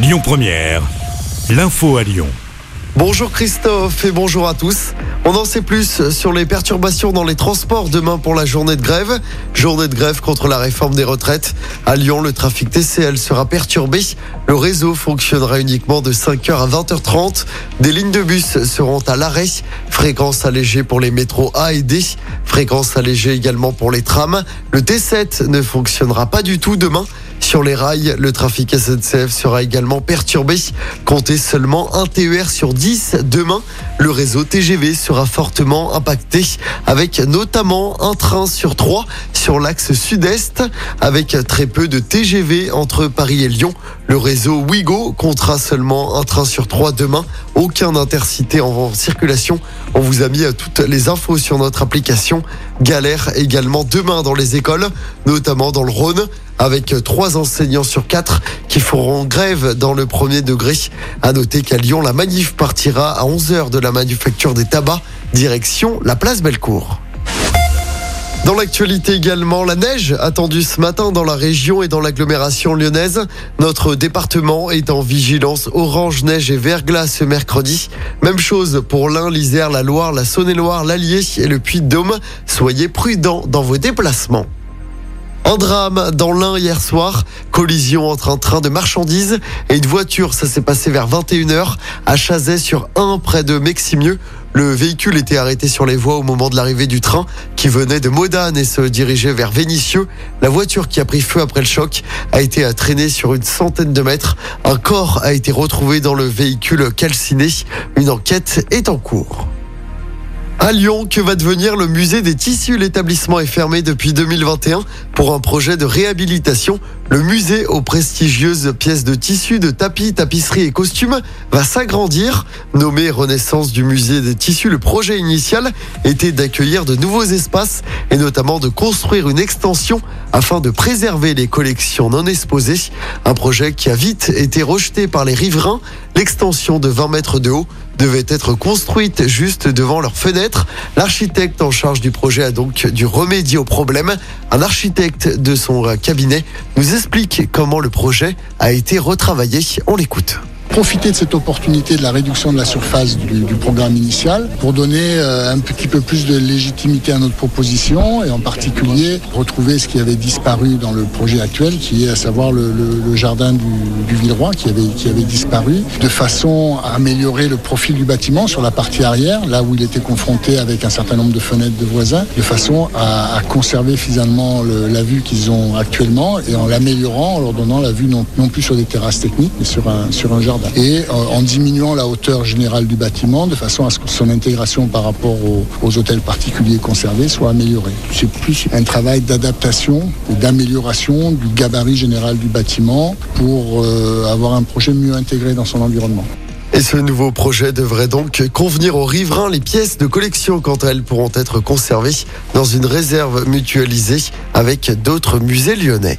Lyon Première, l'info à Lyon. Bonjour Christophe et bonjour à tous. On en sait plus sur les perturbations dans les transports demain pour la journée de grève. Journée de grève contre la réforme des retraites. À Lyon, le trafic TCL sera perturbé. Le réseau fonctionnera uniquement de 5h à 20h30. Des lignes de bus seront à l'arrêt. Fréquence allégée pour les métros A et D. Fréquence allégée également pour les trams. Le T7 ne fonctionnera pas du tout demain. Sur les rails, le trafic SNCF sera également perturbé. Comptez seulement un TER sur 10 demain. Le réseau TGV sera fortement impacté avec notamment un train sur 3 sur l'axe sud-est avec très peu de TGV entre Paris et Lyon. Le réseau Ouigo comptera seulement un train sur 3 demain. Aucun intercité en circulation. On vous a mis toutes les infos sur notre application. Galère également demain dans les écoles, notamment dans le Rhône avec trois enseignants sur quatre qui feront grève dans le premier degré. À noter qu'à Lyon, la manif partira à 11h de la manufacture des tabacs, direction la place Bellecour. Dans l'actualité également, la neige attendue ce matin dans la région et dans l'agglomération lyonnaise. Notre département est en vigilance orange, neige et verglas ce mercredi. Même chose pour l'Ain, l'Isère, la Loire, la Saône-et-Loire, l'Allier et le Puy-de-Dôme. Soyez prudents dans vos déplacements. Un drame dans l'Ain hier soir. Collision entre un train de marchandises et une voiture. Ça s'est passé vers 21h à Chazet sur 1 près de Meximieux. Le véhicule était arrêté sur les voies au moment de l'arrivée du train qui venait de Modane et se dirigeait vers Vénissieux. La voiture qui a pris feu après le choc a été traînée sur une centaine de mètres. Un corps a été retrouvé dans le véhicule calciné. Une enquête est en cours. À Lyon, que va devenir le musée des tissus? L'établissement est fermé depuis 2021 pour un projet de réhabilitation. Le musée aux prestigieuses pièces de tissus, de tapis, tapisseries et costumes va s'agrandir. Nommé Renaissance du musée des tissus, le projet initial était d'accueillir de nouveaux espaces et notamment de construire une extension afin de préserver les collections non exposées. Un projet qui a vite été rejeté par les riverains. L'extension de 20 mètres de haut devait être construite juste devant leurs fenêtres. L'architecte en charge du projet a donc dû remédier au problème. Un architecte de son cabinet nous explique comment le projet a été retravaillé. On l'écoute profiter de cette opportunité de la réduction de la surface du, programme initial pour donner euh, un petit peu plus de légitimité à notre proposition et en particulier retrouver ce qui avait disparu dans le projet actuel qui est à savoir le, jardin du, du Villeroy qui avait, qui avait disparu de façon à améliorer le profil du bâtiment sur la partie arrière là où il était confronté avec un certain nombre de fenêtres de voisins de façon à, conserver finalement le, la vue qu'ils ont actuellement et en l'améliorant en leur donnant la vue non, non plus sur des terrasses techniques mais sur un, sur un jardin et en diminuant la hauteur générale du bâtiment de façon à ce que son intégration par rapport aux, hôtels particuliers conservés soit améliorée. C'est plus un travail d'adaptation ou d'amélioration du gabarit général du bâtiment pour euh, avoir un projet mieux intégré dans son environnement. Et ce nouveau projet devrait donc convenir aux riverains. Les pièces de collection, quant à elles, pourront être conservées dans une réserve mutualisée avec d'autres musées lyonnais.